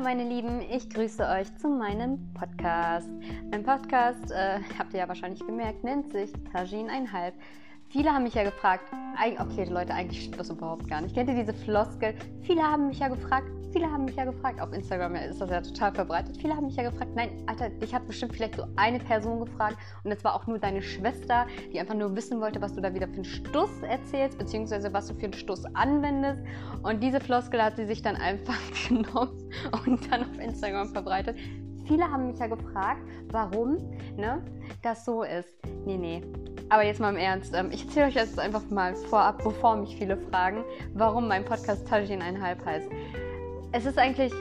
Hallo meine Lieben, ich grüße euch zu meinem Podcast. Mein Podcast, äh, habt ihr ja wahrscheinlich gemerkt, nennt sich Tajin einhalb. Viele haben mich ja gefragt, okay Leute, eigentlich stimmt das überhaupt gar nicht. Kennt ihr diese Floskel? Viele haben mich ja gefragt, viele haben mich ja gefragt, auf Instagram ist das ja total verbreitet. Viele haben mich ja gefragt, nein, Alter, ich habe bestimmt vielleicht so eine Person gefragt und das war auch nur deine Schwester, die einfach nur wissen wollte, was du da wieder für einen Stuss erzählst, beziehungsweise was du für einen Stuss anwendest. Und diese Floskel hat sie sich dann einfach genommen und dann auf Instagram verbreitet. Viele haben mich ja gefragt, warum ne, das so ist. Nee, nee, aber jetzt mal im Ernst. Ähm, ich erzähle euch jetzt einfach mal vorab, bevor mich viele fragen, warum mein Podcast Tajin einhalb heißt. Es ist eigentlich,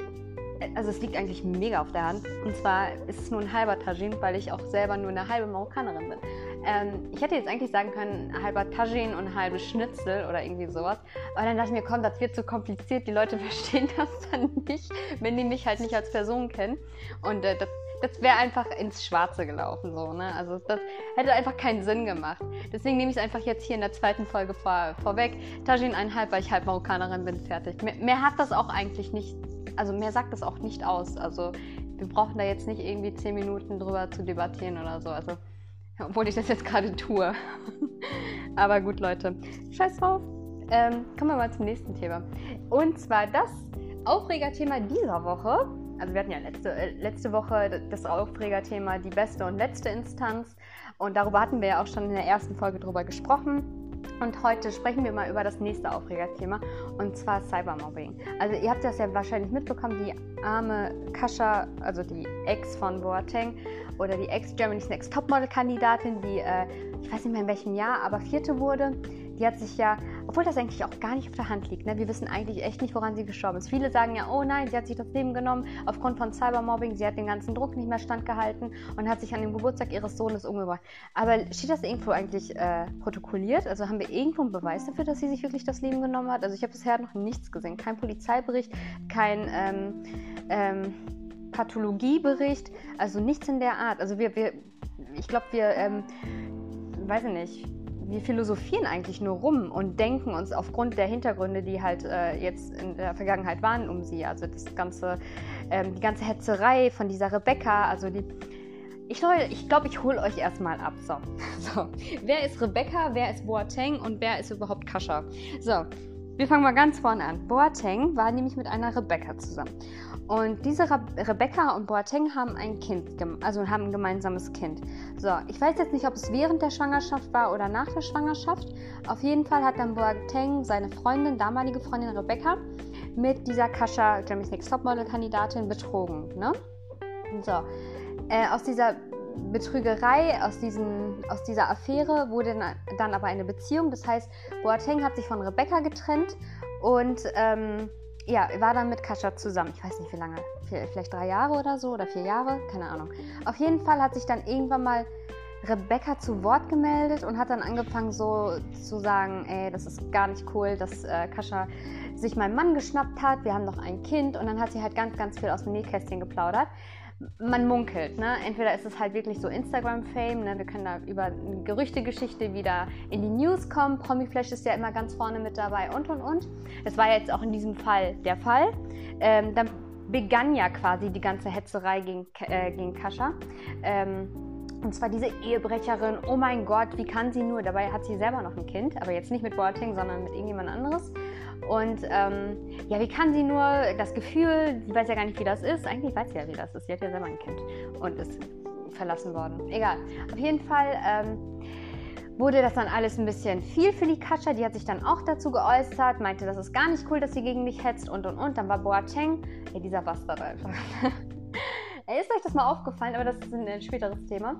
also es liegt eigentlich mega auf der Hand. Und zwar ist es nur ein halber Tajin, weil ich auch selber nur eine halbe Marokkanerin bin. Ähm, ich hätte jetzt eigentlich sagen können, halber Tajin und halbe Schnitzel oder irgendwie sowas. Aber dann dachte ich mir, komm, das wird zu kompliziert. Die Leute verstehen das dann nicht, wenn die mich halt nicht als Person kennen. Und äh, das das wäre einfach ins Schwarze gelaufen, so, ne? Also das hätte einfach keinen Sinn gemacht. Deswegen nehme ich es einfach jetzt hier in der zweiten Folge vor, vorweg. Tajin einhalb, weil ich halb Marokkanerin bin, fertig. Mehr, mehr hat das auch eigentlich nicht, also mehr sagt das auch nicht aus. Also wir brauchen da jetzt nicht irgendwie zehn Minuten drüber zu debattieren oder so. Also, obwohl ich das jetzt gerade tue. Aber gut, Leute. Scheiß drauf. Ähm, kommen wir mal zum nächsten Thema. Und zwar das Aufregerthema dieser Woche also wir hatten ja letzte, äh, letzte Woche das Aufregerthema die beste und letzte Instanz und darüber hatten wir ja auch schon in der ersten Folge drüber gesprochen. Und heute sprechen wir mal über das nächste Aufregerthema und zwar Cybermobbing. Also ihr habt das ja wahrscheinlich mitbekommen, die arme Kascha, also die Ex von Boateng oder die Ex Germany's Next Topmodel-Kandidatin, die äh, ich weiß nicht mehr in welchem Jahr, aber vierte wurde, die hat sich ja, obwohl das eigentlich auch gar nicht auf der Hand liegt, ne? wir wissen eigentlich echt nicht, woran sie gestorben ist. Viele sagen ja, oh nein, sie hat sich das Leben genommen aufgrund von Cybermobbing, sie hat den ganzen Druck nicht mehr standgehalten und hat sich an dem Geburtstag ihres Sohnes umgebracht. Aber steht das irgendwo eigentlich äh, protokolliert? Also haben wir irgendwo einen Beweis dafür, dass sie sich wirklich das Leben genommen hat? Also ich habe bisher noch nichts gesehen. Kein Polizeibericht, kein ähm, ähm, Pathologiebericht, also nichts in der Art. Also wir, wir ich glaube, wir, ähm, weiß ich nicht, wir philosophieren eigentlich nur rum und denken uns aufgrund der Hintergründe, die halt äh, jetzt in der Vergangenheit waren um sie, also das ganze, ähm, die ganze Hetzerei von dieser Rebecca, also die. Ich glaube, ich, glaub, ich hole euch erstmal ab. So. so. Wer ist Rebecca, wer ist Boateng und wer ist überhaupt Kascha? So, wir fangen mal ganz vorne an. Boateng war nämlich mit einer Rebecca zusammen. Und diese Re Rebecca und Boateng haben ein Kind, also haben ein gemeinsames Kind. So, ich weiß jetzt nicht, ob es während der Schwangerschaft war oder nach der Schwangerschaft. Auf jeden Fall hat dann Boateng seine Freundin, damalige Freundin Rebecca, mit dieser Kascha, Jeremy's Next Topmodel-Kandidatin, betrogen. Ne? So, äh, aus dieser Betrügerei, aus, diesen, aus dieser Affäre wurde dann aber eine Beziehung. Das heißt, Boateng hat sich von Rebecca getrennt und ähm, ja, war dann mit Kascha zusammen. Ich weiß nicht wie lange, vielleicht drei Jahre oder so oder vier Jahre, keine Ahnung. Auf jeden Fall hat sich dann irgendwann mal Rebecca zu Wort gemeldet und hat dann angefangen so zu sagen, ey, das ist gar nicht cool, dass äh, Kascha sich meinen Mann geschnappt hat, wir haben noch ein Kind und dann hat sie halt ganz, ganz viel aus dem Nähkästchen geplaudert man munkelt. Ne? Entweder ist es halt wirklich so Instagram-Fame, ne? wir können da über eine Gerüchtegeschichte wieder in die News kommen. Promiflash ist ja immer ganz vorne mit dabei und und und. Das war jetzt auch in diesem Fall der Fall. Ähm, dann begann ja quasi die ganze Hetzerei gegen, äh, gegen Kascha. Ähm, und zwar diese Ehebrecherin, oh mein Gott, wie kann sie nur? Dabei hat sie selber noch ein Kind, aber jetzt nicht mit Boating, sondern mit irgendjemand anderes. Und ähm, ja, wie kann sie nur das Gefühl, sie weiß ja gar nicht, wie das ist. Eigentlich weiß sie ja, wie das ist. Sie hat ja selber ein Kind und ist verlassen worden. Egal. Auf jeden Fall ähm, wurde das dann alles ein bisschen viel für die Katja. Die hat sich dann auch dazu geäußert, meinte, das ist gar nicht cool, dass sie gegen mich hetzt und und und. Dann war Boateng, ja, dieser Bastard einfach. ist euch das mal aufgefallen, aber das ist ein späteres Thema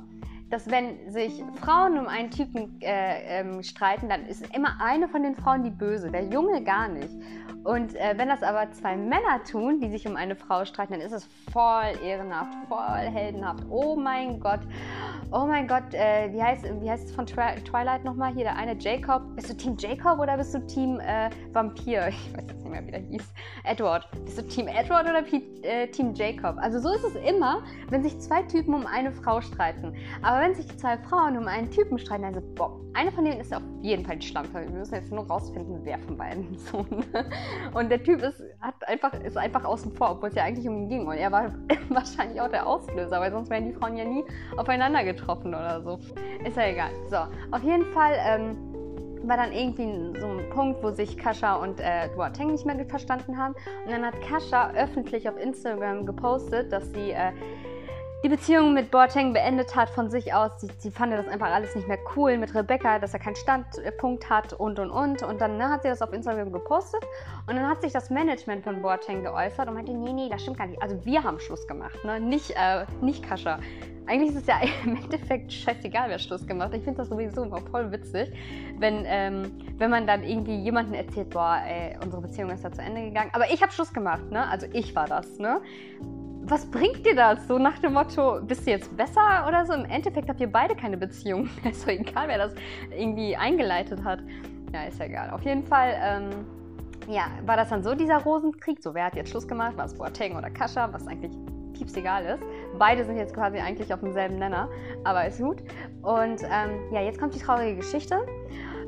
dass wenn sich Frauen um einen Typen äh, ähm, streiten, dann ist immer eine von den Frauen die Böse, der Junge gar nicht. Und äh, wenn das aber zwei Männer tun, die sich um eine Frau streiten, dann ist es voll ehrenhaft, voll heldenhaft. Oh mein Gott. Oh mein Gott, äh, wie, heißt, wie heißt es von Twi Twilight nochmal? Hier der eine Jacob. Bist du Team Jacob oder bist du Team äh, Vampir? Ich weiß jetzt nicht mehr, wie der hieß. Edward. Bist du Team Edward oder P äh, Team Jacob? Also so ist es immer, wenn sich zwei Typen um eine Frau streiten. Aber wenn sich zwei Frauen um einen Typen streiten, also boah, eine von denen ist auf jeden Fall die Schlampe. Wir müssen jetzt nur rausfinden, wer von beiden so. Und der Typ ist, hat einfach, ist einfach außen vor, obwohl es ja eigentlich um ihn ging. Und er war wahrscheinlich auch der Auslöser, weil sonst wären die Frauen ja nie aufeinander getroffen oder so. Ist ja egal. So, auf jeden Fall ähm, war dann irgendwie so ein Punkt, wo sich Kascha und äh, Duateng nicht mehr verstanden haben. Und dann hat Kascha öffentlich auf Instagram gepostet, dass sie äh, die Beziehung mit Boateng beendet hat von sich aus. Sie, sie fand das einfach alles nicht mehr cool mit Rebecca, dass er keinen Standpunkt hat und und und. Und dann ne, hat sie das auf Instagram gepostet und dann hat sich das Management von Boateng geäußert und meinte, nee, nee, das stimmt gar nicht. Also wir haben Schluss gemacht, ne? nicht, äh, nicht Kascha. Eigentlich ist es ja im Endeffekt scheißegal, wer Schluss gemacht hat. Ich finde das sowieso immer voll witzig, wenn, ähm, wenn man dann irgendwie jemanden erzählt, boah, ey, unsere Beziehung ist da zu Ende gegangen. Aber ich habe Schluss gemacht, ne? Also ich war das, ne? Was bringt dir das? So nach dem Motto, bist du jetzt besser oder so? Im Endeffekt habt ihr beide keine Beziehung. ist doch egal, wer das irgendwie eingeleitet hat. Ja, ist ja egal. Auf jeden Fall, ähm, ja, war das dann so dieser Rosenkrieg? So, wer hat jetzt Schluss gemacht? War es Boateng oder Kascha? Was eigentlich pieps egal ist. Beide sind jetzt quasi eigentlich auf demselben Nenner, aber ist gut. Und ähm, ja, jetzt kommt die traurige Geschichte.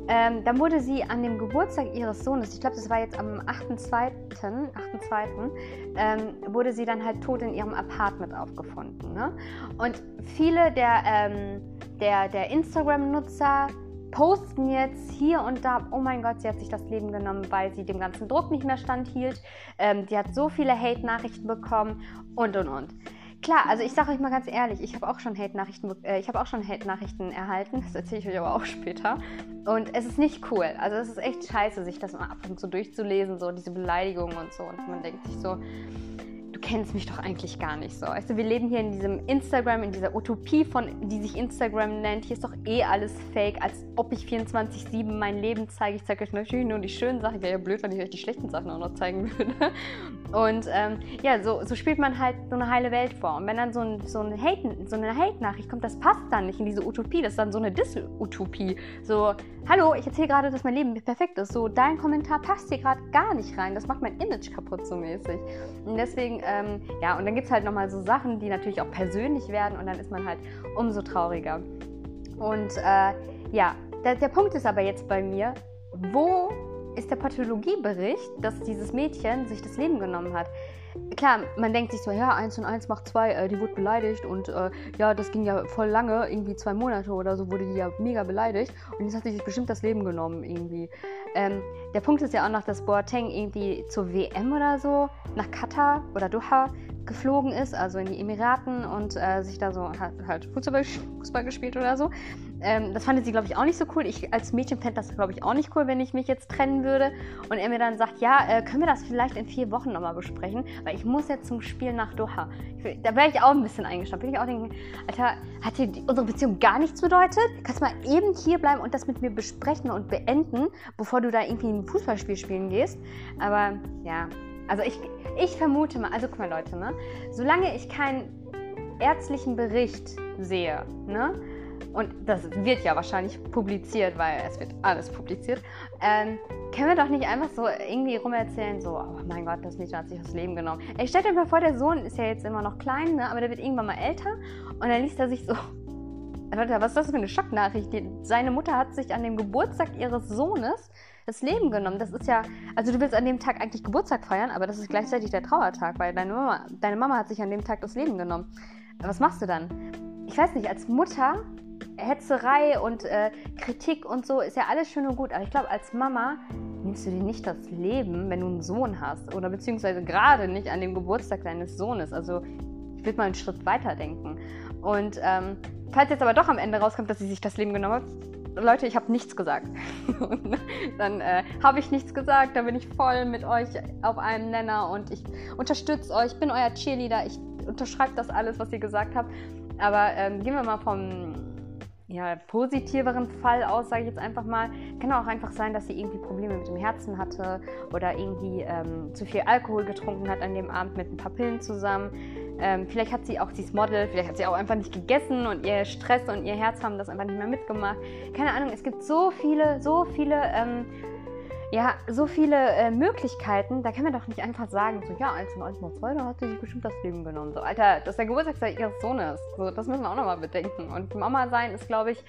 Ähm, dann wurde sie an dem Geburtstag ihres Sohnes, ich glaube, das war jetzt am 8.2., 8.2., ähm, wurde sie dann halt tot in ihrem Apartment aufgefunden. Ne? Und viele der, ähm, der, der Instagram-Nutzer posten jetzt hier und da, oh mein Gott, sie hat sich das Leben genommen, weil sie dem ganzen Druck nicht mehr standhielt. Ähm, die hat so viele Hate-Nachrichten bekommen und und und. Klar, also ich sage euch mal ganz ehrlich, ich habe auch schon Hate-Nachrichten, äh, ich habe auch schon Hate-Nachrichten erhalten. Das erzähle ich euch aber auch später. Und es ist nicht cool. Also es ist echt scheiße, sich das mal ab und zu durchzulesen, so diese Beleidigungen und so. Und man denkt sich so, kennst mich doch eigentlich gar nicht so. Du, wir leben hier in diesem Instagram, in dieser Utopie, von, die sich Instagram nennt. Hier ist doch eh alles fake, als ob ich 24-7 mein Leben zeige. Ich zeige euch natürlich nur die schönen Sachen. Wäre ja blöd, wenn ich euch die schlechten Sachen auch noch zeigen würde. Und ähm, ja, so, so, spielt man halt so eine heile Welt vor. Und wenn dann so, ein, so, ein Hate, so eine Hate-Nachricht kommt, das passt dann nicht in diese Utopie. Das ist dann so eine Dis-Utopie. So, hallo, ich erzähle gerade, dass mein Leben perfekt ist. So, dein Kommentar passt hier gerade gar nicht rein. Das macht mein Image kaputt so mäßig. Und deswegen, ähm, ja, und dann gibt es halt nochmal so Sachen, die natürlich auch persönlich werden und dann ist man halt umso trauriger. Und äh, ja, der, der Punkt ist aber jetzt bei mir, wo ist der Pathologiebericht, dass dieses Mädchen sich das Leben genommen hat? klar, man denkt sich so, ja, 1 und 1 macht 2, äh, die wurde beleidigt und äh, ja, das ging ja voll lange, irgendwie zwei Monate oder so wurde die ja mega beleidigt und jetzt hat sie sich bestimmt das Leben genommen irgendwie. Ähm, der Punkt ist ja auch noch, dass Boateng irgendwie zur WM oder so nach Katar oder Doha geflogen ist, also in die Emiraten und äh, sich da so halt, halt Fußball, Fußball gespielt oder so. Ähm, das fand sie, glaube ich, auch nicht so cool. Ich als Mädchen fände das, glaube ich, auch nicht cool, wenn ich mich jetzt trennen würde. Und er mir dann sagt, ja, äh, können wir das vielleicht in vier Wochen nochmal besprechen? Weil ich muss jetzt zum Spiel nach Doha. Ich, da wäre ich auch ein bisschen eingespannt. Bin ich auch denken, Alter, hat dir unsere Beziehung gar nichts bedeutet? Kannst mal eben hier bleiben und das mit mir besprechen und beenden, bevor du da irgendwie ein Fußballspiel spielen gehst? Aber ja, also ich, ich vermute mal, also guck mal Leute, ne? Solange ich keinen ärztlichen Bericht sehe, ne? Und das wird ja wahrscheinlich publiziert, weil es wird alles publiziert, ähm, können wir doch nicht einfach so irgendwie rumerzählen, so, oh mein Gott, das Mädchen hat sich das Leben genommen. Ey, stellt euch mal vor, der Sohn ist ja jetzt immer noch klein, ne? aber der wird irgendwann mal älter und dann liest er sich so, Leute, was ist das für eine Schocknachricht? Seine Mutter hat sich an dem Geburtstag ihres Sohnes das Leben genommen. Das ist ja, also du willst an dem Tag eigentlich Geburtstag feiern, aber das ist gleichzeitig der Trauertag, weil deine Mama, deine Mama hat sich an dem Tag das Leben genommen. Was machst du dann? Ich weiß nicht, als Mutter Hetzerei und äh, Kritik und so ist ja alles schön und gut, aber ich glaube, als Mama nimmst du dir nicht das Leben, wenn du einen Sohn hast oder beziehungsweise gerade nicht an dem Geburtstag deines Sohnes. Also ich würde mal einen Schritt weiter denken. Und ähm, falls jetzt aber doch am Ende rauskommt, dass sie sich das Leben genommen hat, Leute, ich habe nichts gesagt. dann äh, habe ich nichts gesagt, dann bin ich voll mit euch auf einem Nenner und ich unterstütze euch, bin euer Cheerleader, ich unterschreibe das alles, was ihr gesagt habt. Aber ähm, gehen wir mal vom ja, positiveren Fall aus, sage ich jetzt einfach mal. Kann auch einfach sein, dass sie irgendwie Probleme mit dem Herzen hatte oder irgendwie ähm, zu viel Alkohol getrunken hat an dem Abend mit ein paar Pillen zusammen. Ähm, vielleicht hat sie auch, sie ist Model, vielleicht hat sie auch einfach nicht gegessen und ihr Stress und ihr Herz haben das einfach nicht mehr mitgemacht. Keine Ahnung, es gibt so viele, so viele ähm, ja, so viele äh, Möglichkeiten, da kann man doch nicht einfach sagen, so, ja, eins und eins mal zwei, da hat sie sich bestimmt das Leben genommen. So, Alter, das ist der Geburtstag ihres Sohnes. So, das müssen wir auch nochmal bedenken. Und Mama sein ist, glaube ich,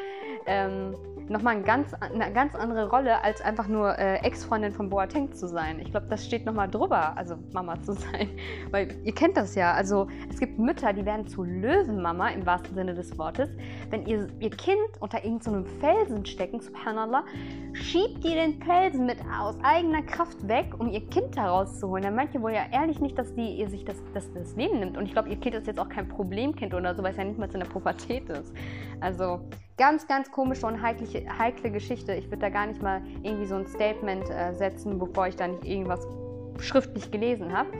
ähm, nochmal ein ganz, eine ganz andere Rolle, als einfach nur äh, Ex-Freundin von Boateng zu sein. Ich glaube, das steht nochmal drüber, also Mama zu sein. Weil ihr kennt das ja. Also es gibt Mütter, die werden zu Löwenmama im wahrsten Sinne des Wortes. Wenn ihr, ihr Kind unter irgendeinem so Felsen stecken, subhanallah, schiebt ihr den Felsen mit aus eigener Kraft weg, um ihr Kind herauszuholen. Dann meint ihr wohl ja ehrlich nicht, dass die ihr sich das, das, das Leben nimmt. Und ich glaube, ihr Kind ist jetzt auch kein Problemkind oder so, weil es ja nicht mal zu einer Pubertät ist. Also ganz, ganz komische und heikle, heikle Geschichte. Ich würde da gar nicht mal irgendwie so ein Statement äh, setzen, bevor ich da nicht irgendwas schriftlich gelesen habe.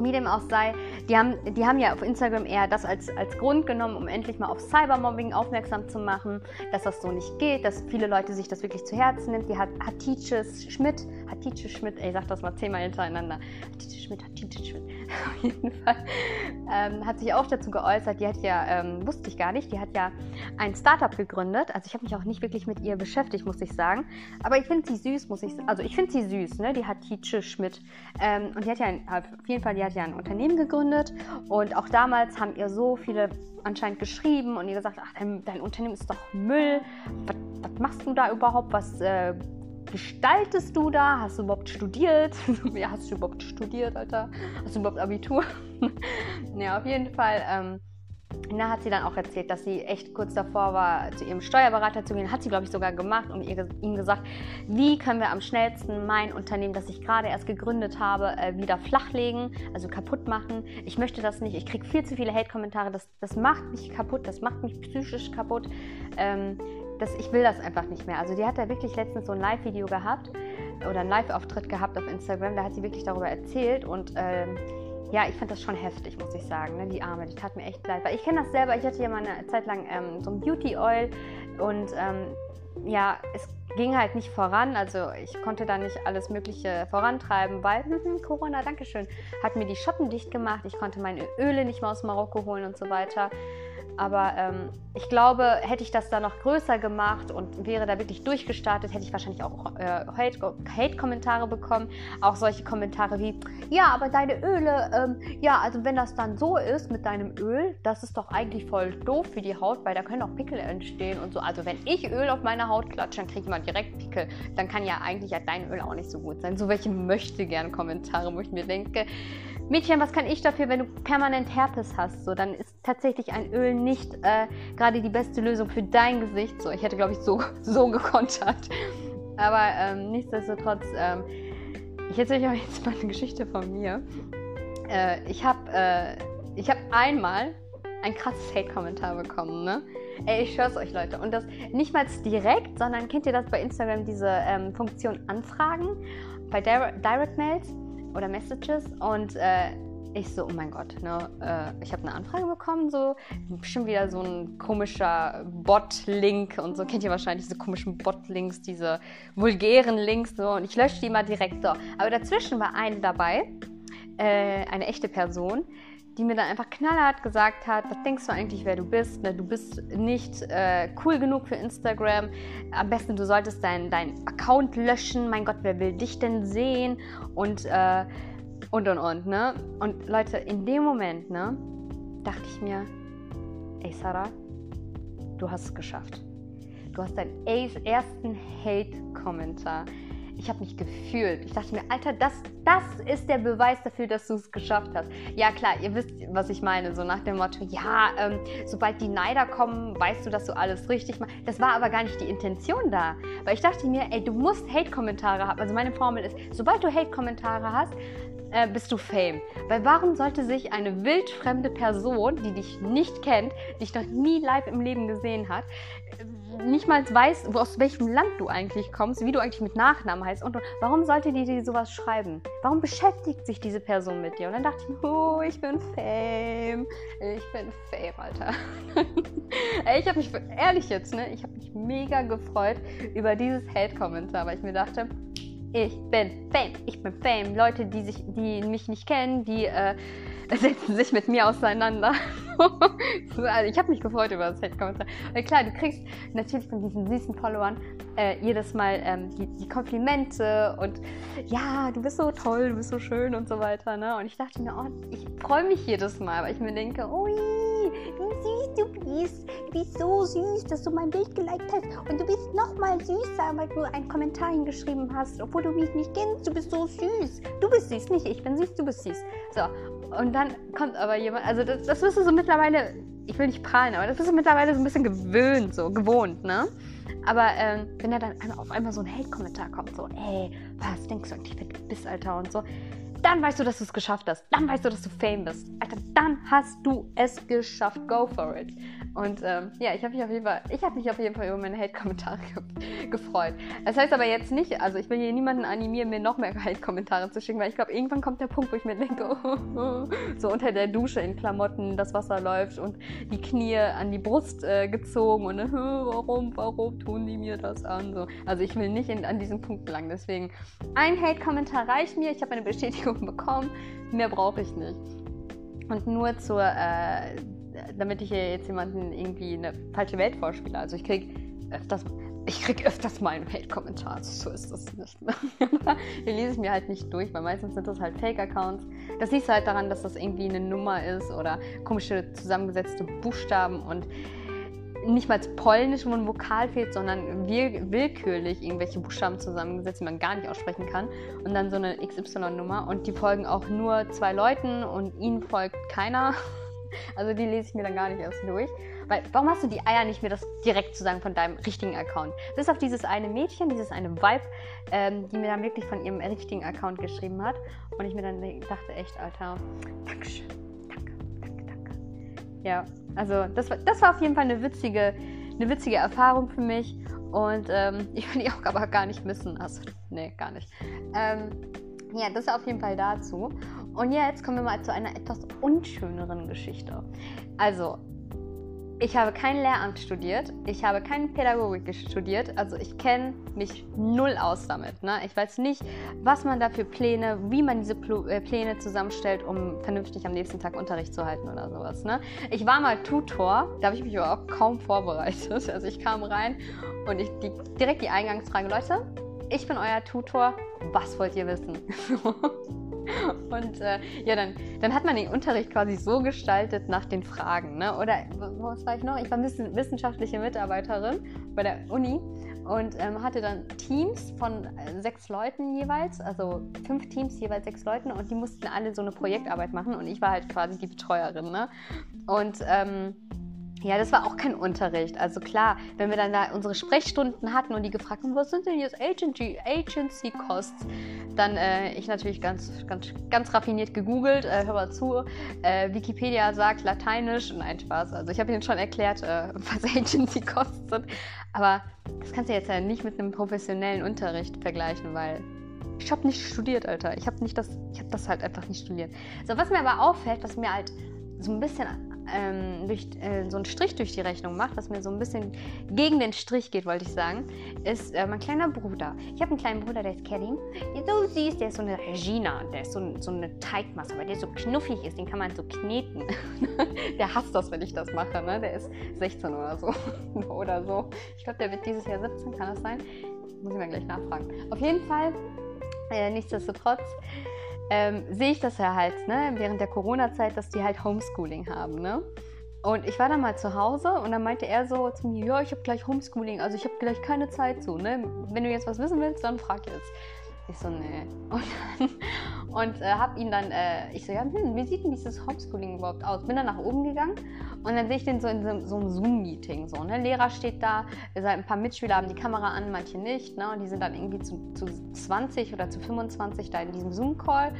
Wie dem auch sei, die haben, die haben ja auf Instagram eher das als, als Grund genommen, um endlich mal auf Cybermobbing aufmerksam zu machen, dass das so nicht geht, dass viele Leute sich das wirklich zu Herzen nimmt. Die hat Hatice Schmidt, Hatice Schmidt, ey, sag das mal zehnmal hintereinander. Hatice Schmidt, Hatice Schmidt, auf jeden Fall, ähm, hat sich auch dazu geäußert. Die hat ja, ähm, wusste ich gar nicht, die hat ja ein Startup gegründet. Also ich habe mich auch nicht wirklich mit ihr beschäftigt, muss ich sagen. Aber ich finde sie süß, muss ich sagen. Also ich finde sie süß, ne? Die Hatice Schmidt. Ähm, und die hat ja ein, auf jeden Fall, die hat ja ein Unternehmen gegründet. Und auch damals haben ihr so viele anscheinend geschrieben und ihr gesagt, ach, dein, dein Unternehmen ist doch Müll. Was, was, machst du da überhaupt? Was äh, gestaltest du da? Hast du überhaupt studiert? ja, hast du überhaupt studiert, Alter? Hast du überhaupt Abitur? ja, auf jeden Fall. Ähm, na, hat sie dann auch erzählt, dass sie echt kurz davor war, zu ihrem Steuerberater zu gehen. Hat sie, glaube ich, sogar gemacht und ihr, ihm gesagt, wie können wir am schnellsten mein Unternehmen, das ich gerade erst gegründet habe, äh, wieder flachlegen, also kaputt machen. Ich möchte das nicht. Ich kriege viel zu viele Hate-Kommentare. Das, das macht mich kaputt. Das macht mich psychisch kaputt. Ähm, das, ich will das einfach nicht mehr. Also die hat da wirklich letztens so ein Live-Video gehabt oder einen Live-Auftritt gehabt auf Instagram. Da hat sie wirklich darüber erzählt und ähm, ja, ich fand das schon heftig, muss ich sagen. Ne? Die Arme, die tat mir echt leid. Weil ich kenne das selber. Ich hatte ja mal eine Zeit lang ähm, so ein Beauty Oil und ähm, ja, es ging halt nicht voran. Also ich konnte da nicht alles Mögliche vorantreiben, weil hm, Corona, Dankeschön, hat mir die Schotten dicht gemacht. Ich konnte meine Öle nicht mehr aus Marokko holen und so weiter. Aber ähm, ich glaube, hätte ich das da noch größer gemacht und wäre da wirklich durchgestartet, hätte ich wahrscheinlich auch äh, Hate-Kommentare bekommen. Auch solche Kommentare wie, ja, aber deine Öle, ähm, ja, also wenn das dann so ist mit deinem Öl, das ist doch eigentlich voll doof für die Haut, weil da können auch Pickel entstehen und so. Also wenn ich Öl auf meine Haut klatsche, dann kriegt man direkt Pickel. Dann kann ja eigentlich ja dein Öl auch nicht so gut sein. So welche möchte gern Kommentare, wo ich mir denke, Mädchen, was kann ich dafür, wenn du permanent Herpes hast? So, dann ist tatsächlich ein Öl nicht äh, gerade die beste Lösung für dein Gesicht. So, ich hätte, glaube ich, so, so gekontert. Aber ähm, nichtsdestotrotz, ähm, ich erzähle euch jetzt mal eine Geschichte von mir. Äh, ich habe äh, hab einmal ein krasses Hate-Kommentar bekommen, ne? Ey, ich schwör's euch, Leute. Und das nicht mal direkt, sondern kennt ihr das bei Instagram, diese ähm, Funktion Anfragen bei Direct Mails? Oder Messages und äh, ich so, oh mein Gott, ne, äh, ich habe eine Anfrage bekommen, so bestimmt wieder so ein komischer Bot-Link und so kennt ihr wahrscheinlich diese komischen Bot-Links, diese vulgären Links so und ich lösche die mal direkt so. Aber dazwischen war eine dabei, äh, eine echte Person, die mir dann einfach knallhart gesagt hat, was denkst du eigentlich, wer du bist? Ne? Du bist nicht äh, cool genug für Instagram. Am besten, du solltest deinen dein Account löschen. Mein Gott, wer will dich denn sehen? Und, äh, und, und, und, ne? Und Leute, in dem Moment, ne, dachte ich mir, ey Sarah, du hast es geschafft. Du hast deinen ersten Hate-Kommentar ich habe mich gefühlt. Ich dachte mir, Alter, das, das ist der Beweis dafür, dass du es geschafft hast. Ja, klar, ihr wisst, was ich meine. So nach dem Motto, ja, ähm, sobald die Neider kommen, weißt du, dass du alles richtig machst. Das war aber gar nicht die Intention da. Weil ich dachte mir, ey, du musst Hate-Kommentare haben. Also meine Formel ist, sobald du Hate-Kommentare hast, äh, bist du Fame. Weil warum sollte sich eine wildfremde Person, die dich nicht kennt, dich noch nie live im Leben gesehen hat, nicht mal weiß, aus welchem Land du eigentlich kommst, wie du eigentlich mit Nachnamen heißt und, und warum sollte die dir sowas schreiben? Warum beschäftigt sich diese Person mit dir? Und dann dachte ich, oh, ich bin Fame. Ich bin Fame, Alter. Ich habe mich, ehrlich jetzt, ne, ich habe mich mega gefreut über dieses Hate-Kommentar, weil ich mir dachte, Ich bin Fame. Ich bin Fame. Leute, die, sich, die mich nicht kennen, die äh, setzen sich mit mir auseinander. also ich habe mich gefreut über das Hate-Kommentar. Klar, du kriegst natürlich von diesen süßen Followern äh, jedes Mal ähm, die, die, Komplimente und ja, du bist so toll, du bist so schön und so weiter. Ne? Und ich dachte mir, oh, ich freue mich jedes Mal, weil ich mir denke, ui, wie süß du bist. Du bist so süß, dass du mein Bild geliked hast. Und du bist noch mal süßer, weil du einen Kommentar hingeschrieben hast, obwohl du mich nicht kennst. Du bist so süß. Du bist süß, nicht ich bin süß, du bist süß. So, und dann kommt aber jemand, also das, das du so mittlerweile, ich will nicht prahlen, aber das ist mittlerweile so ein bisschen gewöhnt, so gewohnt, ne? Aber ähm, wenn da dann auf einmal so ein Hate-Kommentar kommt, so, ey, was denkst du eigentlich, wer du bist, Alter, und so, dann weißt du, dass du es geschafft hast. Dann weißt du, dass du Fame bist. Alter, dann hast du es geschafft. Go for it. Und ähm, ja, ich habe mich auf jeden Fall, ich habe mich auf jeden Fall über meine Hate-Kommentare ge gefreut. Das heißt aber jetzt nicht, also ich will hier niemanden animieren, mir noch mehr Hate-Kommentare zu schicken, weil ich glaube, irgendwann kommt der Punkt, wo ich mir denke, so unter der Dusche in Klamotten, das Wasser läuft und die Knie an die Brust äh, gezogen und warum, warum tun die mir das an? So. Also ich will nicht in, an diesen Punkt gelangen. Deswegen ein Hate-Kommentar reicht mir. Ich habe eine Bestätigung bekommen. Mehr brauche ich nicht. Und nur zur äh, damit ich hier jetzt jemanden irgendwie eine falsche Welt vorspiele. Also ich kriege öfters, ich krieg öfters mal einen Hate-Kommentar. So ist das nicht. Die lese ich mir halt nicht durch, weil meistens sind das halt Fake-Accounts. Das liegt halt daran, dass das irgendwie eine Nummer ist oder komische zusammengesetzte Buchstaben und nicht mal polnisch, wo ein Vokal fehlt, sondern willkürlich irgendwelche Buchstaben zusammengesetzt, die man gar nicht aussprechen kann. Und dann so eine XY-Nummer. Und die folgen auch nur zwei Leuten und ihnen folgt keiner. Also die lese ich mir dann gar nicht erst durch. Weil, warum hast du die Eier nicht, mir das direkt zu sagen von deinem richtigen Account? Bis auf dieses eine Mädchen, dieses eine Vibe, ähm, die mir dann wirklich von ihrem richtigen Account geschrieben hat. Und ich mir dann dachte, echt, Alter, Dankeschön. Danke, danke, danke. Ja, also das war, das war auf jeden Fall eine witzige, eine witzige Erfahrung für mich. Und ähm, ich will die auch aber gar nicht missen. Also, nee, gar nicht. Ähm, ja, das ist auf jeden Fall dazu. Und jetzt kommen wir mal zu einer etwas unschöneren Geschichte. Also, ich habe kein Lehramt studiert, ich habe keine Pädagogik studiert, also ich kenne mich null aus damit. Ne? Ich weiß nicht, was man da für Pläne, wie man diese äh, Pläne zusammenstellt, um vernünftig am nächsten Tag Unterricht zu halten oder sowas. Ne? Ich war mal Tutor, da habe ich mich aber auch kaum vorbereitet. Also ich kam rein und ich die, direkt die Eingangsfrage, Leute, ich bin euer Tutor, was wollt ihr wissen? Und äh, ja, dann, dann hat man den Unterricht quasi so gestaltet nach den Fragen. Ne? Oder was war ich noch? Ich war wissenschaftliche Mitarbeiterin bei der Uni und ähm, hatte dann Teams von äh, sechs Leuten jeweils, also fünf Teams jeweils sechs Leuten und die mussten alle so eine Projektarbeit machen und ich war halt quasi die Betreuerin. Ne? Und ähm, ja, das war auch kein Unterricht. Also klar, wenn wir dann da unsere Sprechstunden hatten und die gefragt haben, was sind denn jetzt Agency, Agency Costs, dann äh, ich natürlich ganz, ganz, ganz raffiniert gegoogelt, äh, hör mal zu, äh, Wikipedia sagt Lateinisch, nein, Spaß. Also ich habe Ihnen schon erklärt, äh, was Agency Costs sind, aber das kannst du jetzt ja nicht mit einem professionellen Unterricht vergleichen, weil ich habe nicht studiert, Alter. Ich habe nicht das, ich habe das halt einfach nicht studiert. So, was mir aber auffällt, was mir halt so ein bisschen ähm, durch, äh, so einen Strich durch die Rechnung macht, was mir so ein bisschen gegen den Strich geht, wollte ich sagen, ist äh, mein kleiner Bruder. Ich habe einen kleinen Bruder, der ist Kerim. So süß, der ist so eine Regina, der ist so, so eine Teigmasse, weil der so knuffig ist, den kann man so kneten. der hasst das, wenn ich das mache, ne? Der ist 16 oder so. oder so. Ich glaube, der wird dieses Jahr 17, kann das sein? Muss ich mal gleich nachfragen. Auf jeden Fall, äh, nichtsdestotrotz, ähm, sehe ich das ja halt ne, während der Corona-Zeit, dass die halt Homeschooling haben. Ne? Und ich war dann mal zu Hause und dann meinte er so zu mir, ja, ich habe gleich Homeschooling, also ich habe gleich keine Zeit zu. Ne? Wenn du jetzt was wissen willst, dann frag jetzt. Ich so, nee. Und, und äh, hab ihn dann, äh, ich so, ja, hm, wie sieht denn dieses Homeschooling überhaupt aus? Bin dann nach oben gegangen und dann sehe ich den so in so, so einem Zoom-Meeting. So, ne? Lehrer steht da, ein paar Mitschüler haben die Kamera an, manche nicht. Ne? Und die sind dann irgendwie zu, zu 20 oder zu 25 da in diesem Zoom-Call.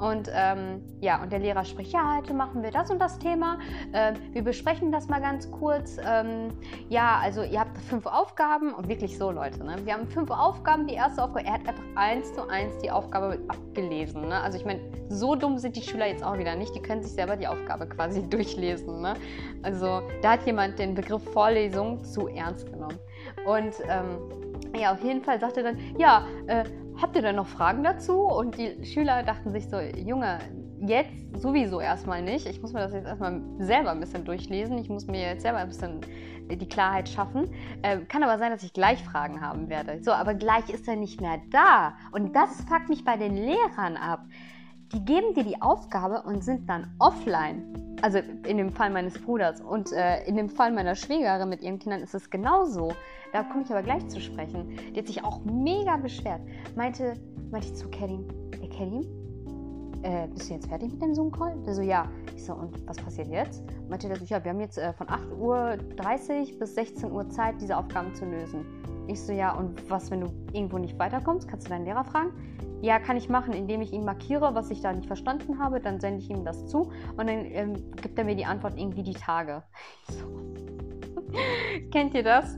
Und ähm, ja, und der Lehrer spricht, ja, heute machen wir das und das Thema. Ähm, wir besprechen das mal ganz kurz. Ähm, ja, also ihr habt fünf Aufgaben und wirklich so, Leute. Ne? Wir haben fünf Aufgaben. Die erste Aufgabe, er hat einfach eins zu eins die Aufgabe abgelesen. Ne? Also ich meine, so dumm sind die Schüler jetzt auch wieder nicht. Die können sich selber die Aufgabe quasi durchlesen. Ne? Also da hat jemand den Begriff Vorlesung zu ernst genommen. Und ähm, ja, auf jeden Fall sagt er dann, ja, äh, habt ihr denn noch Fragen dazu? Und die Schüler dachten sich so, Junge, jetzt sowieso erstmal nicht. Ich muss mir das jetzt erstmal selber ein bisschen durchlesen. Ich muss mir jetzt selber ein bisschen die Klarheit schaffen. Ähm, kann aber sein, dass ich gleich Fragen haben werde. So, aber gleich ist er nicht mehr da. Und das fuckt mich bei den Lehrern ab. Die geben dir die Aufgabe und sind dann offline. Also in dem Fall meines Bruders. Und äh, in dem Fall meiner Schwägerin mit ihren Kindern ist es genauso. Da komme ich aber gleich zu sprechen. Die hat sich auch mega beschwert. Meinte, meinte ich zu Kerim, hey Kerim, äh, bist du jetzt fertig mit dem Zoom-Call? Der so, ja. Ich so, und was passiert jetzt? Meinte der so, ja, wir haben jetzt äh, von 8.30 Uhr bis 16 Uhr Zeit, diese Aufgaben zu lösen. Ich so, ja, und was, wenn du irgendwo nicht weiterkommst? Kannst du deinen Lehrer fragen? Ja, kann ich machen, indem ich ihm markiere, was ich da nicht verstanden habe. Dann sende ich ihm das zu und dann ähm, gibt er mir die Antwort irgendwie die Tage. So. Kennt ihr das?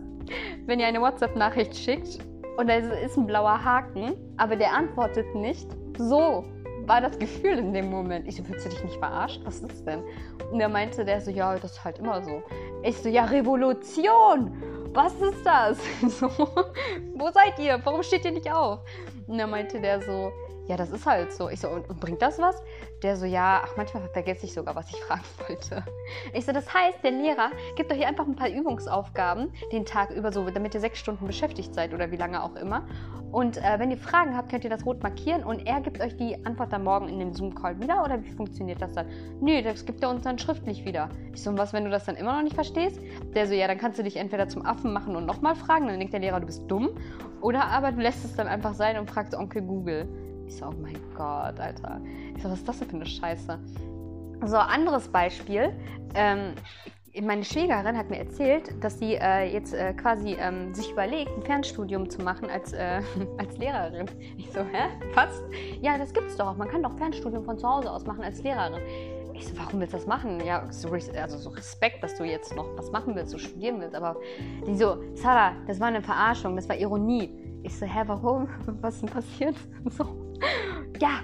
Wenn ihr eine WhatsApp-Nachricht schickt und da ist ein blauer Haken, aber der antwortet nicht. So war das Gefühl in dem Moment. Ich so, willst du dich nicht verarscht? Was ist denn? Und er meinte der so, ja, das ist halt immer so. Ich so, ja, Revolution! Was ist das? So, wo seid ihr? Warum steht ihr nicht auf? Und dann meinte der so, ja, das ist halt so. Ich so, und, und, bringt das was? Der so, ja, ach, manchmal vergesse ich sogar, was ich fragen wollte. Ich so, das heißt, der Lehrer gibt euch einfach ein paar Übungsaufgaben den Tag über so, damit ihr sechs Stunden beschäftigt seid oder wie lange auch immer. Und äh, wenn ihr Fragen habt, könnt ihr das rot markieren und er gibt euch die Antwort dann morgen in dem Zoom-Call wieder oder wie funktioniert das dann? Nee, das gibt er uns dann schriftlich wieder. Ich so, und was, wenn du das dann immer noch nicht verstehst? Der so, ja, dann kannst du dich entweder zum Affen machen und nochmal fragen, dann denkt der Lehrer, du bist dumm. Oder aber du lässt es dann einfach sein und fragst Onkel Google. Ich so, oh mein Gott, Alter. Ich so, was ist das denn für eine Scheiße? So, anderes Beispiel. Ähm, meine Schwägerin hat mir erzählt, dass sie äh, jetzt äh, quasi ähm, sich überlegt, ein Fernstudium zu machen als, äh, als Lehrerin. Ich so, hä? Was? Ja, das gibt's doch. Man kann doch Fernstudium von zu Hause aus machen als Lehrerin. Ich so, warum willst du das machen? Ja, so, also so Respekt, dass du jetzt noch was machen willst, so studieren willst. Aber die so, Sarah, das war eine Verarschung, das war Ironie. Ich so, hä, warum? Was ist denn passiert? So, ja,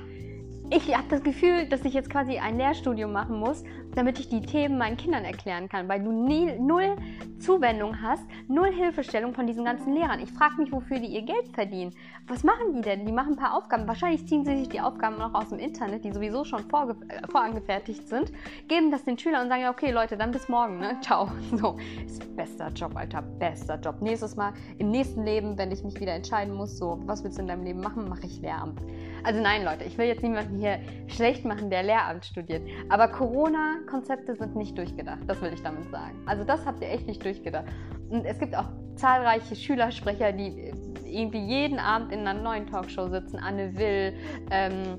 ich habe das Gefühl, dass ich jetzt quasi ein Lehrstudium machen muss, damit ich die Themen meinen Kindern erklären kann, weil du nie, null Zuwendung hast, null Hilfestellung von diesen ganzen Lehrern. Ich frage mich, wofür die ihr Geld verdienen. Was machen die denn? Die machen ein paar Aufgaben. Wahrscheinlich ziehen sie sich die Aufgaben noch aus dem Internet, die sowieso schon äh, vorangefertigt sind, geben das den Schülern und sagen, ja, okay, Leute, dann bis morgen, ne? Ciao. So, ist bester Job, Alter, bester Job. Nächstes Mal, im nächsten Leben, wenn ich mich wieder entscheiden muss, so, was willst du in deinem Leben machen, mache ich Lehramt. Also nein, Leute, ich will jetzt niemanden hier schlecht machen, der Lehramt studiert. Aber Corona-Konzepte sind nicht durchgedacht, das will ich damit sagen. Also das habt ihr echt nicht durchgedacht. Und es gibt auch zahlreiche Schülersprecher, die irgendwie jeden Abend in einer neuen Talkshow sitzen. Anne Will, ähm,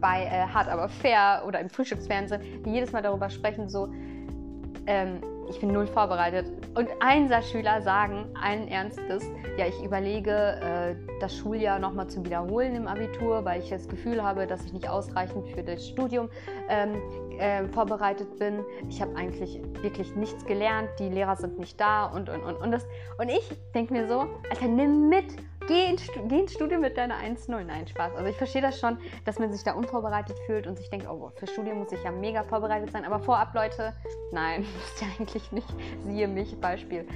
bei äh, Hard aber fair oder im Frühstücksfernsehen, die jedes Mal darüber sprechen, so, ähm, ich bin null vorbereitet. Und Einser-Schüler sagen allen Ernstes, ja, ich überlege, äh, das Schuljahr nochmal zu wiederholen im Abitur, weil ich das Gefühl habe, dass ich nicht ausreichend für das Studium ähm, äh, vorbereitet bin. Ich habe eigentlich wirklich nichts gelernt, die Lehrer sind nicht da und, und, und. Und, das, und ich denke mir so, Alter, nimm mit geh, in, geh ins Studium mit deiner 1-0. Nein, Spaß. Also ich verstehe das schon, dass man sich da unvorbereitet fühlt und sich denkt, oh, für Studium muss ich ja mega vorbereitet sein. Aber vorab, Leute, nein, müsst ihr eigentlich nicht. Siehe mich, Beispiel.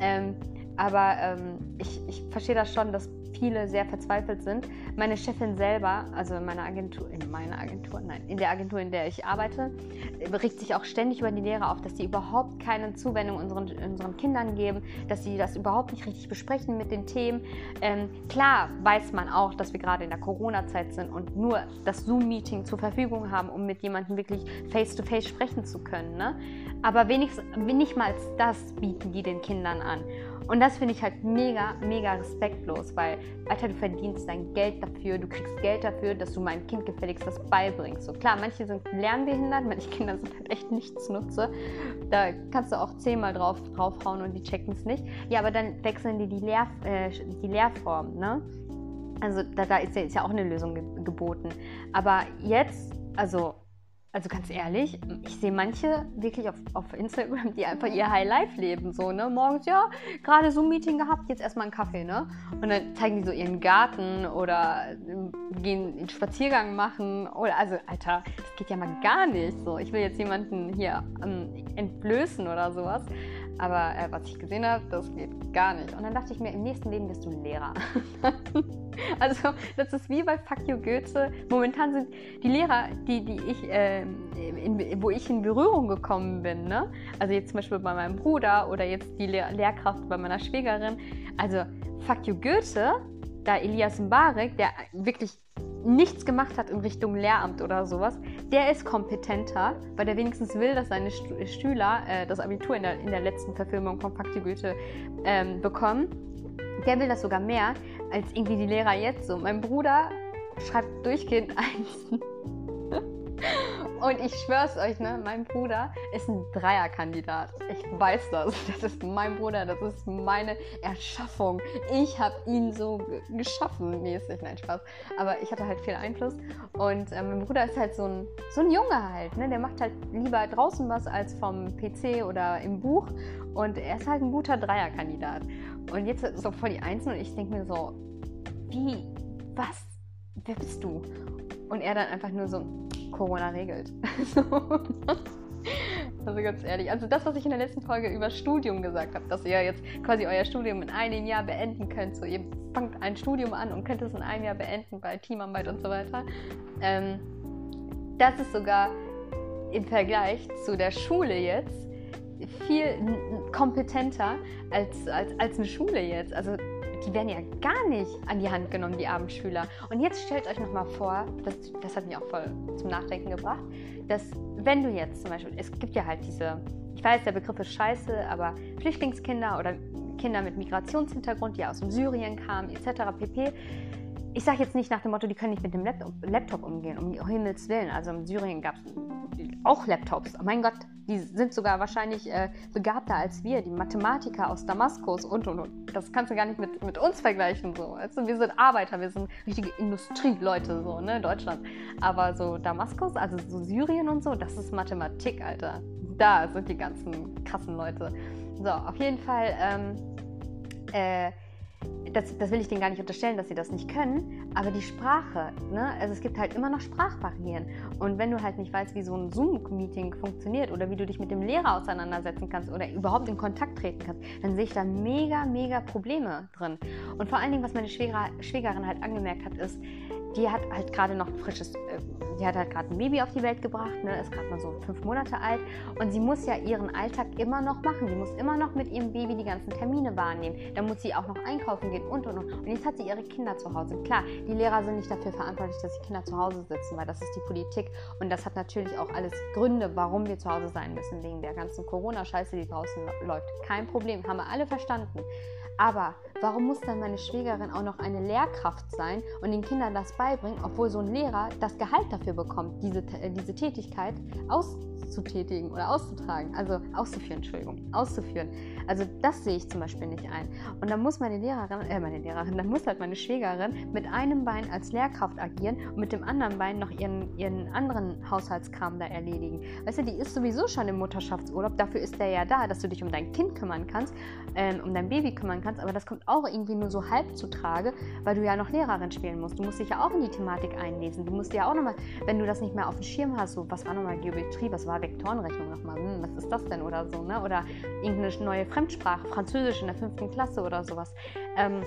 Ähm, aber ähm, ich, ich verstehe das schon, dass viele sehr verzweifelt sind. Meine Chefin selber, also in meiner Agentur, in meiner Agentur, nein, in der Agentur, in der ich arbeite, regt sich auch ständig über die Lehrer auf, dass sie überhaupt keine Zuwendung unseren, unseren Kindern geben, dass sie das überhaupt nicht richtig besprechen mit den Themen. Ähm, klar weiß man auch, dass wir gerade in der Corona-Zeit sind und nur das Zoom-Meeting zur Verfügung haben, um mit jemandem wirklich face-to-face -face sprechen zu können. Ne? Aber wenigstens, nicht mal das bieten die den Kindern an. Und das finde ich halt mega, mega respektlos, weil, Alter, du verdienst dein Geld dafür, du kriegst Geld dafür, dass du meinem Kind gefälligst das beibringst. So klar, manche sind lernbehindert, manche Kinder sind halt echt nichts nutze. Da kannst du auch zehnmal drauf, draufhauen und die checken es nicht. Ja, aber dann wechseln die die, Lehr, äh, die Lehrform, ne? Also da, da ist, ja, ist ja auch eine Lösung ge geboten. Aber jetzt, also also ganz ehrlich, ich sehe manche wirklich auf, auf Instagram, die einfach ihr High Life leben. So, ne? Morgens, ja, gerade so ein Meeting gehabt, jetzt erstmal einen Kaffee, ne? Und dann zeigen die so ihren Garten oder ähm, gehen einen Spaziergang machen. Oder also, Alter, das geht ja mal gar nicht. So, ich will jetzt jemanden hier ähm, entblößen oder sowas. Aber äh, was ich gesehen habe, das geht gar nicht. Und dann dachte ich mir, im nächsten Leben bist du Lehrer. also das ist wie bei Fuck You Goethe. Momentan sind die Lehrer, die, die ich, äh, in, wo ich in Berührung gekommen bin, ne? also jetzt zum Beispiel bei meinem Bruder oder jetzt die Lehr Lehrkraft bei meiner Schwägerin, also Fuck You Goethe, da Elias Mbarek, der wirklich nichts gemacht hat in Richtung Lehramt oder sowas, der ist kompetenter, weil der wenigstens will, dass seine Schüler äh, das Abitur in der, in der letzten Verfilmung von Fakti Goethe ähm, bekommen. Der will das sogar mehr als irgendwie die Lehrer jetzt so. Mein Bruder schreibt durchgehend eins. Und ich schwör's euch, ne, mein Bruder ist ein Dreierkandidat. Ich weiß das. Das ist mein Bruder, das ist meine Erschaffung. Ich habe ihn so geschaffen, mäßig, nein, Spaß. Aber ich hatte halt viel Einfluss. Und äh, mein Bruder ist halt so ein, so ein Junge halt, ne? Der macht halt lieber draußen was als vom PC oder im Buch. Und er ist halt ein guter Dreierkandidat. Und jetzt so voll die Einsen und ich denke mir so, wie, was, wer bist du? Und er dann einfach nur so, Corona regelt. also ganz ehrlich. Also das, was ich in der letzten Folge über Studium gesagt habe, dass ihr jetzt quasi euer Studium in einem Jahr beenden könnt. So, ihr fangt ein Studium an und könnt es in einem Jahr beenden bei Teamarbeit und so weiter. Ähm, das ist sogar im Vergleich zu der Schule jetzt viel kompetenter als, als, als eine Schule jetzt. Also die werden ja gar nicht an die Hand genommen, die Abendschüler. Und jetzt stellt euch nochmal vor, das, das hat mich auch voll zum Nachdenken gebracht, dass wenn du jetzt zum Beispiel, es gibt ja halt diese, ich weiß, der Begriff ist scheiße, aber Flüchtlingskinder oder Kinder mit Migrationshintergrund, die aus dem Syrien kamen, etc. pp. Ich sage jetzt nicht nach dem Motto, die können nicht mit dem Laptop, Laptop umgehen, um Himmels Willen. Also in Syrien gab es auch Laptops. Oh mein Gott, die sind sogar wahrscheinlich äh, begabter als wir, die Mathematiker aus Damaskus und und und. Das kannst du gar nicht mit, mit uns vergleichen. So. Also, wir sind Arbeiter, wir sind richtige Industrieleute, so, ne, Deutschland. Aber so Damaskus, also so Syrien und so, das ist Mathematik, Alter. Da sind die ganzen krassen Leute. So, auf jeden Fall. Ähm, äh, das, das, will ich denen gar nicht unterstellen, dass sie das nicht können, aber die Sprache, ne? also es gibt halt immer noch Sprachbarrieren. Und wenn du halt nicht weißt, wie so ein Zoom-Meeting funktioniert oder wie du dich mit dem Lehrer auseinandersetzen kannst oder überhaupt in Kontakt treten kannst, dann sehe ich da mega, mega Probleme drin. Und vor allen Dingen, was meine Schwäger, Schwägerin halt angemerkt hat, ist, die hat halt gerade noch ein frisches, äh, die hat halt gerade ein Baby auf die Welt gebracht, ne, ist gerade mal so fünf Monate alt und sie muss ja ihren Alltag immer noch machen. Sie muss immer noch mit ihrem Baby die ganzen Termine wahrnehmen. Dann muss sie auch noch einkaufen gehen und und und. Und jetzt hat sie ihre Kinder zu Hause. Klar, die Lehrer sind nicht dafür verantwortlich, dass die Kinder zu Hause sitzen, weil das ist die Politik und das hat natürlich auch alles Gründe, warum wir zu Hause sein müssen, wegen der ganzen Corona-Scheiße, die draußen läuft. Kein Problem, haben wir alle verstanden. Aber warum muss dann meine Schwägerin auch noch eine Lehrkraft sein und den Kindern das beibringen, obwohl so ein Lehrer das Gehalt dafür bekommt, diese, äh, diese Tätigkeit auszutätigen oder auszutragen, also auszuführen, Entschuldigung, auszuführen. Also das sehe ich zum Beispiel nicht ein. Und dann muss meine Lehrerin, äh, meine Lehrerin, dann muss halt meine Schwägerin mit einem Bein als Lehrkraft agieren und mit dem anderen Bein noch ihren, ihren anderen Haushaltskram da erledigen. Weißt du, die ist sowieso schon im Mutterschaftsurlaub, dafür ist der ja da, dass du dich um dein Kind kümmern kannst, ähm, um dein Baby kümmern kannst kannst, aber das kommt auch irgendwie nur so halb zu Trage, weil du ja noch Lehrerin spielen musst. Du musst dich ja auch in die Thematik einlesen. Du musst ja auch nochmal, wenn du das nicht mehr auf dem Schirm hast, so, was war nochmal Geometrie, was war Vektorenrechnung nochmal, hm, was ist das denn oder so, ne? Oder irgendeine neue Fremdsprache, Französisch in der fünften Klasse oder sowas. Ähm,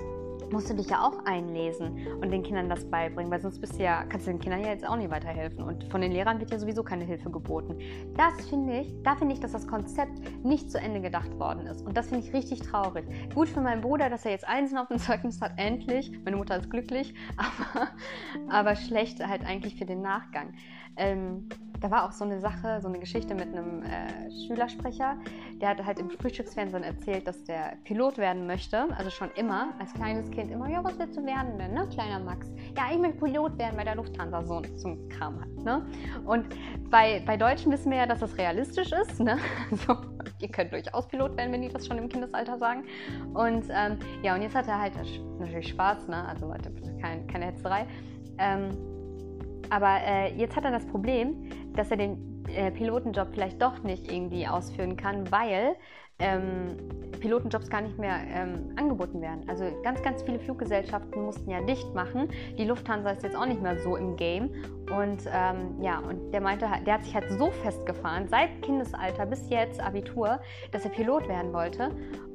musst du dich ja auch einlesen und den Kindern das beibringen, weil sonst bist du ja, kannst du den Kindern ja jetzt auch nicht weiterhelfen. Und von den Lehrern wird ja sowieso keine Hilfe geboten. Das finde ich, da finde ich, dass das Konzept nicht zu Ende gedacht worden ist. Und das finde ich richtig traurig. Gut für meinen Bruder, dass er jetzt Einsen auf dem Zeugnis hat, endlich. Meine Mutter ist glücklich, aber, aber schlecht halt eigentlich für den Nachgang. Ähm, da war auch so eine Sache, so eine Geschichte mit einem äh, Schülersprecher, der hat halt im Frühstücksfernsehen erzählt, dass der Pilot werden möchte, also schon immer, als kleines Kind immer, ja, was willst du werden denn, ne, kleiner Max? Ja, ich möchte Pilot werden bei der Lufthansa, so zum Kram hat, ne? Und bei, bei Deutschen wissen wir ja, dass das realistisch ist, ne? So, ihr könnt durchaus Pilot werden, wenn die das schon im Kindesalter sagen. Und ähm, ja, und jetzt hat er halt natürlich Spaß, ne? Also Leute, keine, keine Hetzerei. Ähm, aber äh, jetzt hat er das Problem, dass er den äh, Pilotenjob vielleicht doch nicht irgendwie ausführen kann, weil ähm, Pilotenjobs gar nicht mehr ähm, angeboten werden. Also ganz, ganz viele Fluggesellschaften mussten ja dicht machen. Die Lufthansa ist jetzt auch nicht mehr so im Game. Und ähm, ja, und der meinte, der hat sich halt so festgefahren, seit Kindesalter bis jetzt Abitur, dass er Pilot werden wollte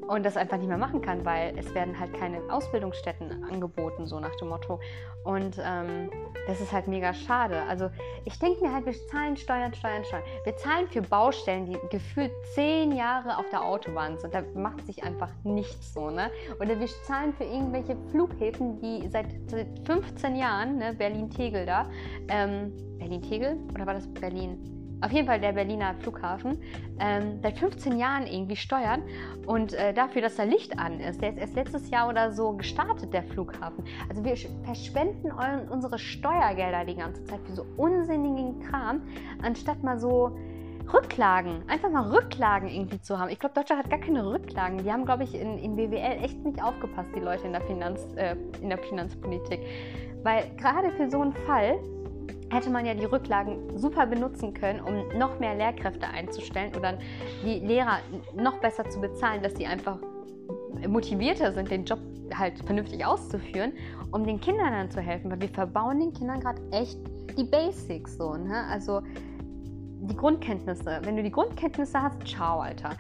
und das einfach nicht mehr machen kann, weil es werden halt keine Ausbildungsstätten angeboten, so nach dem Motto. Und ähm, das ist halt mega schade. Also ich denke mir halt, wir zahlen Steuern, Steuern, Steuern. Wir zahlen für Baustellen, die gefühlt zehn Jahre auf der Autobahn sind. Da macht sich einfach nichts so, ne? Oder wir zahlen für irgendwelche Flughäfen, die seit, seit 15 Jahren, ne, Berlin-Tegel da, ähm, Berlin-Tegel? Oder war das Berlin? Auf jeden Fall der Berliner Flughafen, ähm, seit 15 Jahren irgendwie steuern und äh, dafür, dass da Licht an ist. Der ist erst letztes Jahr oder so gestartet, der Flughafen. Also wir verschwenden euren, unsere Steuergelder die ganze Zeit für so unsinnigen Kram, anstatt mal so Rücklagen, einfach mal Rücklagen irgendwie zu haben. Ich glaube, Deutschland hat gar keine Rücklagen. Die haben, glaube ich, in, in BWL echt nicht aufgepasst, die Leute in der, Finanz, äh, in der Finanzpolitik. Weil gerade für so einen Fall hätte man ja die Rücklagen super benutzen können, um noch mehr Lehrkräfte einzustellen oder die Lehrer noch besser zu bezahlen, dass sie einfach motivierter sind, den Job halt vernünftig auszuführen, um den Kindern dann zu helfen, weil wir verbauen den Kindern gerade echt die Basics so, ne? Also die Grundkenntnisse. Wenn du die Grundkenntnisse hast, ciao, Alter.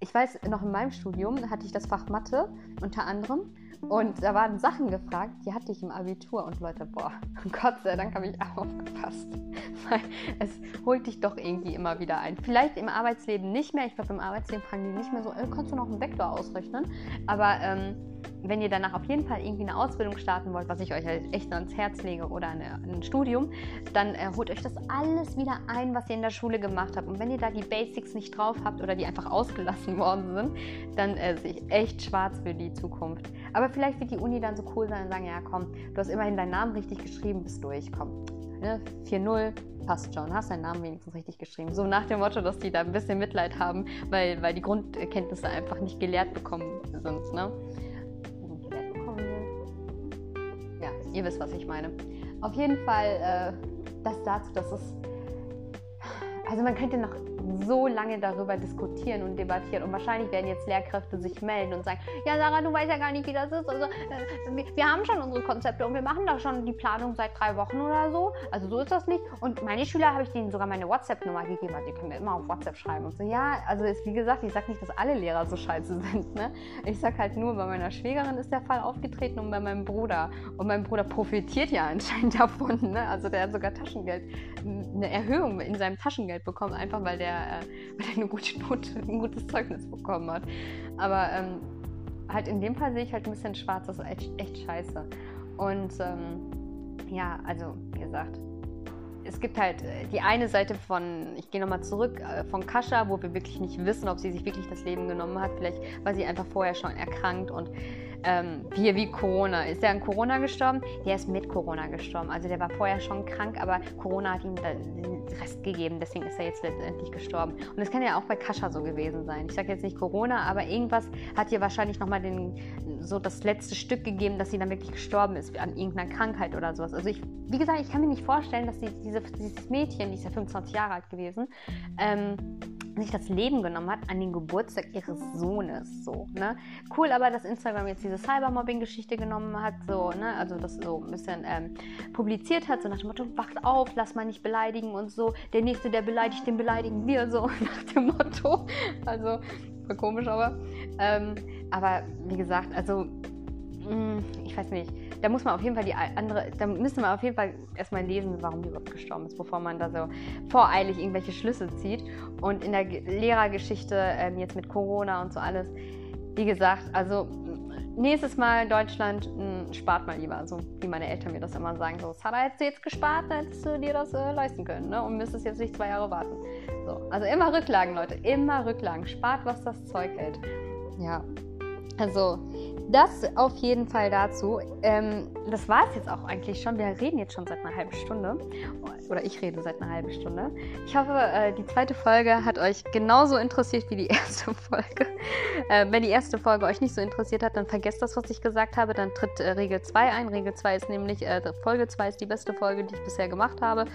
Ich weiß, noch in meinem Studium hatte ich das Fach Mathe unter anderem und da waren Sachen gefragt, die hatte ich im Abitur. Und Leute, boah, Gott sei Dank habe ich aufgepasst. Weil es holt dich doch irgendwie immer wieder ein. Vielleicht im Arbeitsleben nicht mehr. Ich glaube, im Arbeitsleben fragen die nicht mehr so, äh, kannst du noch einen Vektor ausrechnen? Aber ähm, wenn ihr danach auf jeden Fall irgendwie eine Ausbildung starten wollt, was ich euch halt echt ans Herz lege, oder eine, ein Studium, dann äh, holt euch das alles wieder ein, was ihr in der Schule gemacht habt. Und wenn ihr da die Basics nicht drauf habt oder die einfach ausgelassen worden sind, dann äh, sehe ich echt schwarz für die Zukunft. Aber vielleicht wird die Uni dann so cool sein und sagen, ja komm, du hast immerhin deinen Namen richtig geschrieben, bist durch, komm. Ne? 4-0, passt schon, hast deinen Namen wenigstens richtig geschrieben. So nach dem Motto, dass die da ein bisschen Mitleid haben, weil, weil die Grundkenntnisse einfach nicht gelehrt bekommen sind. Ne? Ihr wisst, was ich meine. Auf jeden Fall äh, das dazu, dass es also man könnte noch so lange darüber diskutieren und debattieren und wahrscheinlich werden jetzt Lehrkräfte sich melden und sagen, ja Sarah, du weißt ja gar nicht, wie das ist. Also äh, wir, wir, haben schon unsere Konzepte und wir machen da schon die Planung seit drei Wochen oder so. Also so ist das nicht. Und meine Schüler habe ich denen sogar meine WhatsApp-Nummer gegeben, also die können mir immer auf WhatsApp schreiben und so. Ja, also ist wie gesagt, ich sage nicht, dass alle Lehrer so scheiße sind. Ne? Ich sage halt nur, bei meiner Schwägerin ist der Fall aufgetreten und bei meinem Bruder. Und mein Bruder profitiert ja anscheinend davon. Ne? Also der hat sogar Taschengeld, eine Erhöhung in seinem Taschengeld bekommen, einfach weil der, äh, weil der eine gute Note, ein gutes Zeugnis bekommen hat. Aber ähm, halt in dem Fall sehe ich halt ein bisschen schwarz, das ist echt, echt scheiße. Und ähm, ja, also wie gesagt, es gibt halt äh, die eine Seite von, ich gehe nochmal zurück, äh, von Kascha, wo wir wirklich nicht wissen, ob sie sich wirklich das Leben genommen hat. Vielleicht war sie einfach vorher schon erkrankt und ähm, hier wie Corona. Ist er an Corona gestorben? Der ist mit Corona gestorben. Also der war vorher schon krank, aber Corona hat ihm den Rest gegeben. Deswegen ist er jetzt letztendlich gestorben. Und das kann ja auch bei Kascha so gewesen sein. Ich sage jetzt nicht Corona, aber irgendwas hat ihr wahrscheinlich nochmal so das letzte Stück gegeben, dass sie dann wirklich gestorben ist an irgendeiner Krankheit oder sowas. Also ich, wie gesagt, ich kann mir nicht vorstellen, dass die, diese, dieses Mädchen, die ist ja 25 Jahre alt gewesen, ähm, sich das Leben genommen hat an den Geburtstag ihres Sohnes. So, ne? Cool aber, dass Instagram jetzt diese Cybermobbing-Geschichte genommen hat, so, ne? also das so ein bisschen ähm, publiziert hat, so nach dem Motto, wacht auf, lass mal nicht beleidigen und so. Der Nächste, der beleidigt, den beleidigen wir, so nach dem Motto. Also, voll komisch aber. Ähm, aber wie gesagt, also hm, ich weiß nicht, da muss man auf jeden Fall die andere, da müsste man auf jeden Fall erstmal lesen, warum die überhaupt gestorben ist, bevor man da so voreilig irgendwelche Schlüsse zieht. Und in der Lehrergeschichte, ähm, jetzt mit Corona und so alles, wie gesagt, also nächstes Mal Deutschland, mh, spart mal lieber, so wie meine Eltern mir das immer sagen. So, Sarah, hättest du jetzt gespart, dann hättest du dir das äh, leisten können, ne? Und müsstest jetzt nicht zwei Jahre warten. So, also immer Rücklagen, Leute, immer Rücklagen. Spart, was das Zeug hält. Ja, also das auf jeden Fall dazu. Ähm, das war es jetzt auch eigentlich schon. Wir reden jetzt schon seit einer halben Stunde. Oder ich rede seit einer halben Stunde. Ich hoffe, äh, die zweite Folge hat euch genauso interessiert wie die erste Folge. Äh, wenn die erste Folge euch nicht so interessiert hat, dann vergesst das, was ich gesagt habe. Dann tritt äh, Regel 2 ein. Regel 2 ist nämlich, äh, Folge 2 ist die beste Folge, die ich bisher gemacht habe.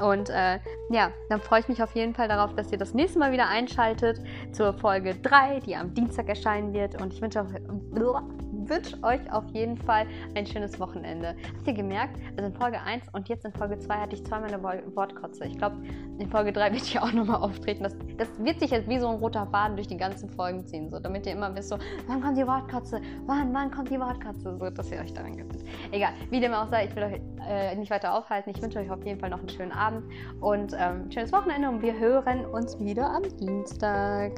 Und äh, ja, dann freue ich mich auf jeden Fall darauf, dass ihr das nächste Mal wieder einschaltet zur Folge 3, die am Dienstag erscheinen wird. Und ich wünsche euch wünsche euch auf jeden Fall ein schönes Wochenende. Habt ihr gemerkt, also in Folge 1 und jetzt in Folge 2 hatte ich zweimal eine Wortkotze. Ich glaube, in Folge 3 wird ich auch nochmal auftreten. Das, das wird sich jetzt wie so ein roter Faden durch die ganzen Folgen ziehen, so, damit ihr immer wisst, so, wann kommt die Wortkotze? Wann, wann kommt die Wortkotze? So, dass ihr euch daran gewöhnt. Egal, wie dem auch sei, ich will euch äh, nicht weiter aufhalten. Ich wünsche euch auf jeden Fall noch einen schönen Abend und ähm, schönes Wochenende und wir hören uns wieder am Dienstag.